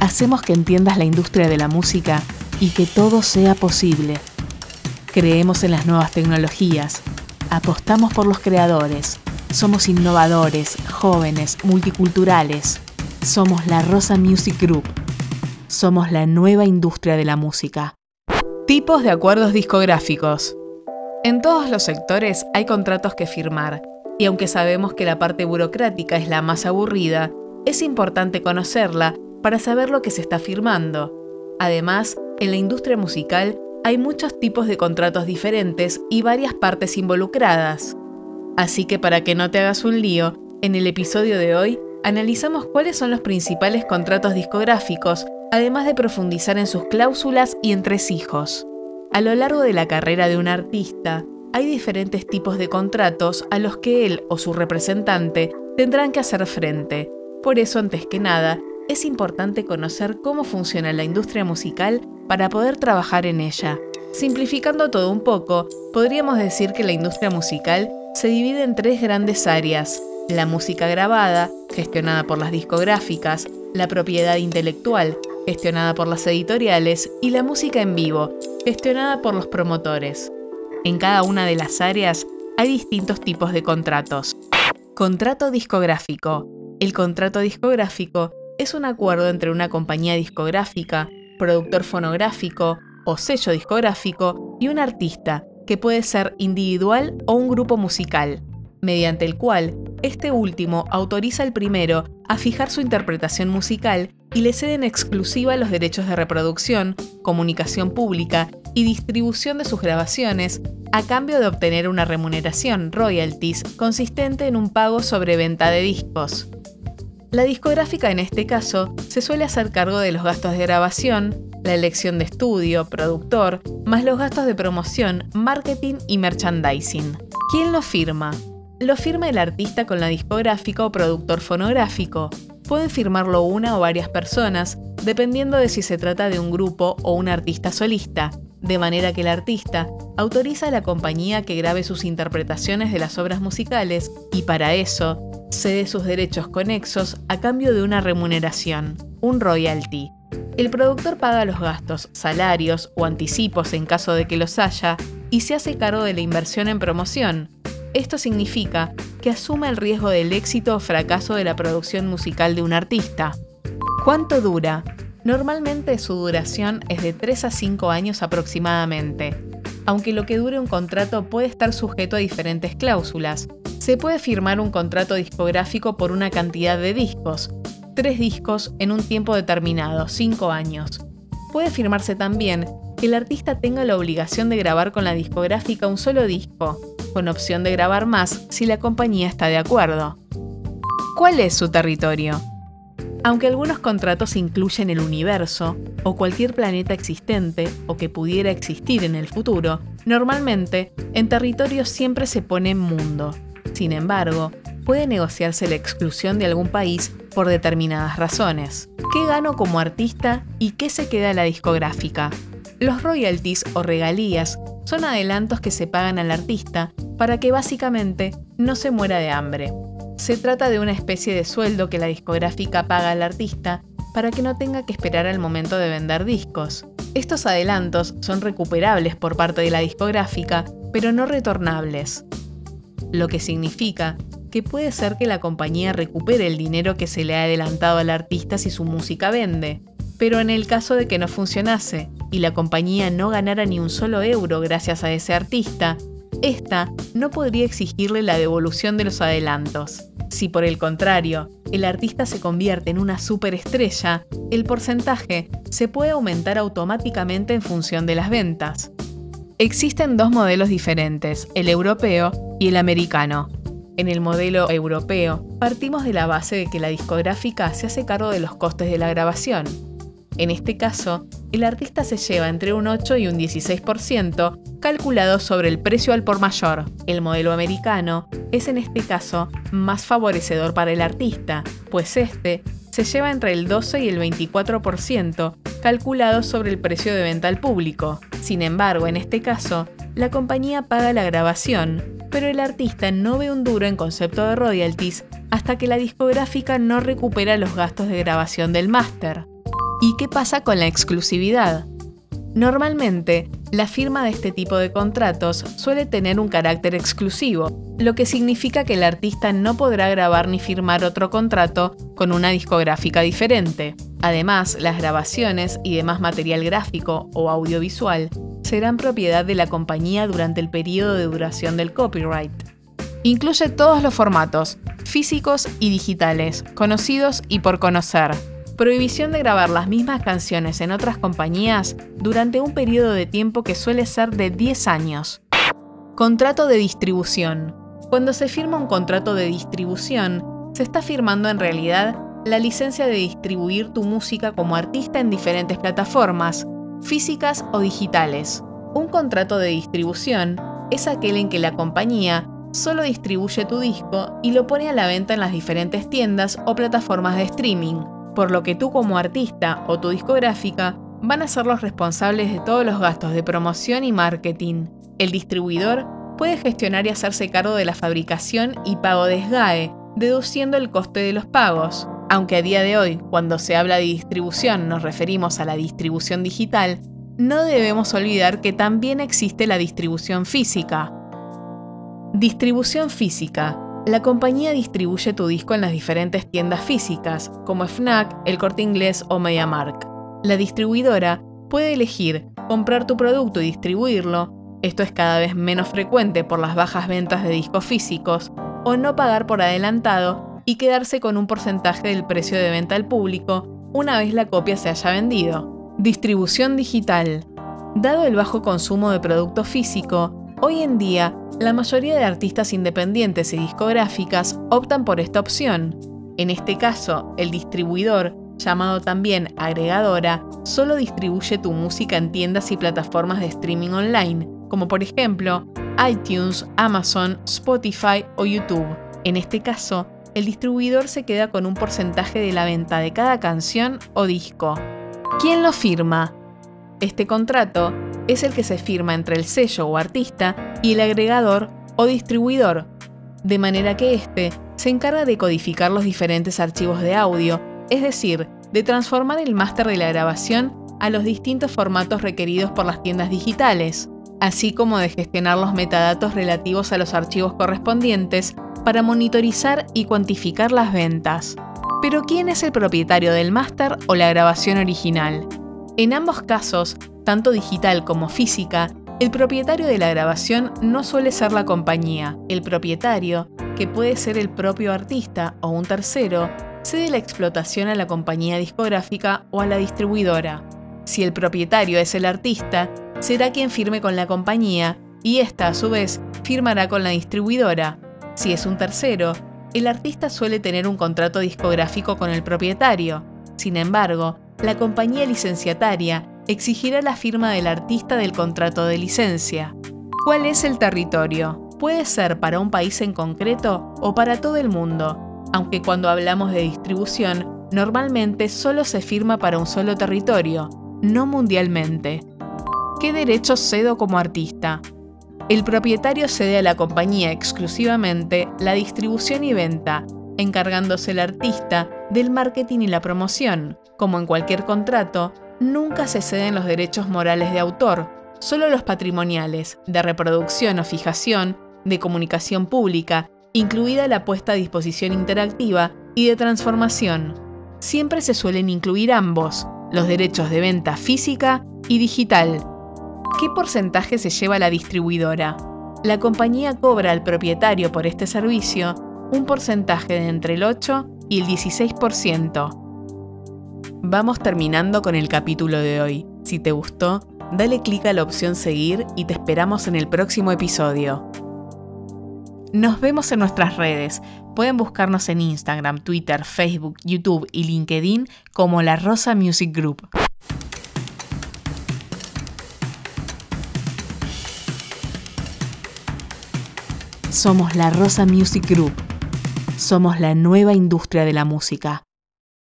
hacemos que entiendas la industria de la música y que todo sea posible. Creemos en las nuevas tecnologías, apostamos por los creadores, somos innovadores, jóvenes, multiculturales. Somos la Rosa Music Group. Somos la nueva industria de la música. Tipos de acuerdos discográficos. En todos los sectores hay contratos que firmar, y aunque sabemos que la parte burocrática es la más aburrida, es importante conocerla para saber lo que se está firmando. Además, en la industria musical hay muchos tipos de contratos diferentes y varias partes involucradas. Así que para que no te hagas un lío, en el episodio de hoy analizamos cuáles son los principales contratos discográficos, además de profundizar en sus cláusulas y entresijos. A lo largo de la carrera de un artista, hay diferentes tipos de contratos a los que él o su representante tendrán que hacer frente. Por eso, antes que nada, es importante conocer cómo funciona la industria musical para poder trabajar en ella. Simplificando todo un poco, podríamos decir que la industria musical se divide en tres grandes áreas. La música grabada, gestionada por las discográficas, la propiedad intelectual, gestionada por las editoriales, y la música en vivo, gestionada por los promotores. En cada una de las áreas hay distintos tipos de contratos. Contrato discográfico. El contrato discográfico es un acuerdo entre una compañía discográfica, productor fonográfico o sello discográfico y un artista, que puede ser individual o un grupo musical, mediante el cual este último autoriza al primero a fijar su interpretación musical y le cede en exclusiva los derechos de reproducción, comunicación pública y distribución de sus grabaciones a cambio de obtener una remuneración, royalties, consistente en un pago sobre venta de discos. La discográfica en este caso se suele hacer cargo de los gastos de grabación, la elección de estudio, productor, más los gastos de promoción, marketing y merchandising. ¿Quién lo firma? Lo firma el artista con la discográfica o productor fonográfico. Pueden firmarlo una o varias personas, dependiendo de si se trata de un grupo o un artista solista, de manera que el artista autoriza a la compañía que grabe sus interpretaciones de las obras musicales y para eso cede sus derechos conexos a cambio de una remuneración, un royalty. El productor paga los gastos, salarios o anticipos en caso de que los haya y se hace cargo de la inversión en promoción. Esto significa que asume el riesgo del éxito o fracaso de la producción musical de un artista. ¿Cuánto dura? Normalmente su duración es de 3 a 5 años aproximadamente, aunque lo que dure un contrato puede estar sujeto a diferentes cláusulas, se puede firmar un contrato discográfico por una cantidad de discos, tres discos en un tiempo determinado, cinco años. Puede firmarse también que el artista tenga la obligación de grabar con la discográfica un solo disco, con opción de grabar más si la compañía está de acuerdo. ¿Cuál es su territorio? Aunque algunos contratos incluyen el universo o cualquier planeta existente o que pudiera existir en el futuro, normalmente en territorio siempre se pone mundo. Sin embargo, puede negociarse la exclusión de algún país por determinadas razones. ¿Qué gano como artista y qué se queda la discográfica? Los royalties o regalías son adelantos que se pagan al artista para que básicamente no se muera de hambre. Se trata de una especie de sueldo que la discográfica paga al artista para que no tenga que esperar al momento de vender discos. Estos adelantos son recuperables por parte de la discográfica, pero no retornables lo que significa que puede ser que la compañía recupere el dinero que se le ha adelantado al artista si su música vende. Pero en el caso de que no funcionase y la compañía no ganara ni un solo euro gracias a ese artista, esta no podría exigirle la devolución de los adelantos. Si por el contrario, el artista se convierte en una superestrella, el porcentaje se puede aumentar automáticamente en función de las ventas. Existen dos modelos diferentes, el europeo y el americano. En el modelo europeo, partimos de la base de que la discográfica se hace cargo de los costes de la grabación. En este caso, el artista se lleva entre un 8 y un 16% calculado sobre el precio al por mayor. El modelo americano es en este caso más favorecedor para el artista, pues este se lleva entre el 12 y el 24% calculado sobre el precio de venta al público. Sin embargo, en este caso, la compañía paga la grabación, pero el artista no ve un duro en concepto de royalties hasta que la discográfica no recupera los gastos de grabación del máster. ¿Y qué pasa con la exclusividad? Normalmente, la firma de este tipo de contratos suele tener un carácter exclusivo, lo que significa que el artista no podrá grabar ni firmar otro contrato con una discográfica diferente. Además, las grabaciones y demás material gráfico o audiovisual serán propiedad de la compañía durante el periodo de duración del copyright. Incluye todos los formatos, físicos y digitales, conocidos y por conocer, prohibición de grabar las mismas canciones en otras compañías durante un periodo de tiempo que suele ser de 10 años. Contrato de distribución. Cuando se firma un contrato de distribución, se está firmando en realidad la licencia de distribuir tu música como artista en diferentes plataformas, físicas o digitales. Un contrato de distribución es aquel en que la compañía solo distribuye tu disco y lo pone a la venta en las diferentes tiendas o plataformas de streaming, por lo que tú como artista o tu discográfica van a ser los responsables de todos los gastos de promoción y marketing. El distribuidor puede gestionar y hacerse cargo de la fabricación y pago de SGAE, deduciendo el coste de los pagos. Aunque a día de hoy, cuando se habla de distribución, nos referimos a la distribución digital, no debemos olvidar que también existe la distribución física. Distribución física la compañía distribuye tu disco en las diferentes tiendas físicas, como FNAC, El Corte Inglés o MediaMark. La distribuidora puede elegir comprar tu producto y distribuirlo, esto es cada vez menos frecuente por las bajas ventas de discos físicos, o no pagar por adelantado y quedarse con un porcentaje del precio de venta al público una vez la copia se haya vendido. Distribución digital. Dado el bajo consumo de producto físico, Hoy en día, la mayoría de artistas independientes y discográficas optan por esta opción. En este caso, el distribuidor, llamado también agregadora, solo distribuye tu música en tiendas y plataformas de streaming online, como por ejemplo iTunes, Amazon, Spotify o YouTube. En este caso, el distribuidor se queda con un porcentaje de la venta de cada canción o disco. ¿Quién lo firma? Este contrato es el que se firma entre el sello o artista y el agregador o distribuidor, de manera que éste se encarga de codificar los diferentes archivos de audio, es decir, de transformar el máster de la grabación a los distintos formatos requeridos por las tiendas digitales, así como de gestionar los metadatos relativos a los archivos correspondientes para monitorizar y cuantificar las ventas. Pero ¿quién es el propietario del máster o la grabación original? En ambos casos, tanto digital como física, el propietario de la grabación no suele ser la compañía. El propietario, que puede ser el propio artista o un tercero, cede la explotación a la compañía discográfica o a la distribuidora. Si el propietario es el artista, será quien firme con la compañía y ésta a su vez firmará con la distribuidora. Si es un tercero, el artista suele tener un contrato discográfico con el propietario. Sin embargo, la compañía licenciataria exigirá la firma del artista del contrato de licencia. ¿Cuál es el territorio? Puede ser para un país en concreto o para todo el mundo, aunque cuando hablamos de distribución, normalmente solo se firma para un solo territorio, no mundialmente. ¿Qué derechos cedo como artista? El propietario cede a la compañía exclusivamente la distribución y venta, encargándose el artista del marketing y la promoción. Como en cualquier contrato, nunca se ceden los derechos morales de autor, solo los patrimoniales, de reproducción o fijación, de comunicación pública, incluida la puesta a disposición interactiva y de transformación. Siempre se suelen incluir ambos, los derechos de venta física y digital. ¿Qué porcentaje se lleva la distribuidora? La compañía cobra al propietario por este servicio un porcentaje de entre el 8 y el 16%. Vamos terminando con el capítulo de hoy. Si te gustó, dale clic a la opción seguir y te esperamos en el próximo episodio. Nos vemos en nuestras redes. Pueden buscarnos en Instagram, Twitter, Facebook, YouTube y LinkedIn como La Rosa Music Group. Somos La Rosa Music Group. Somos la nueva industria de la música.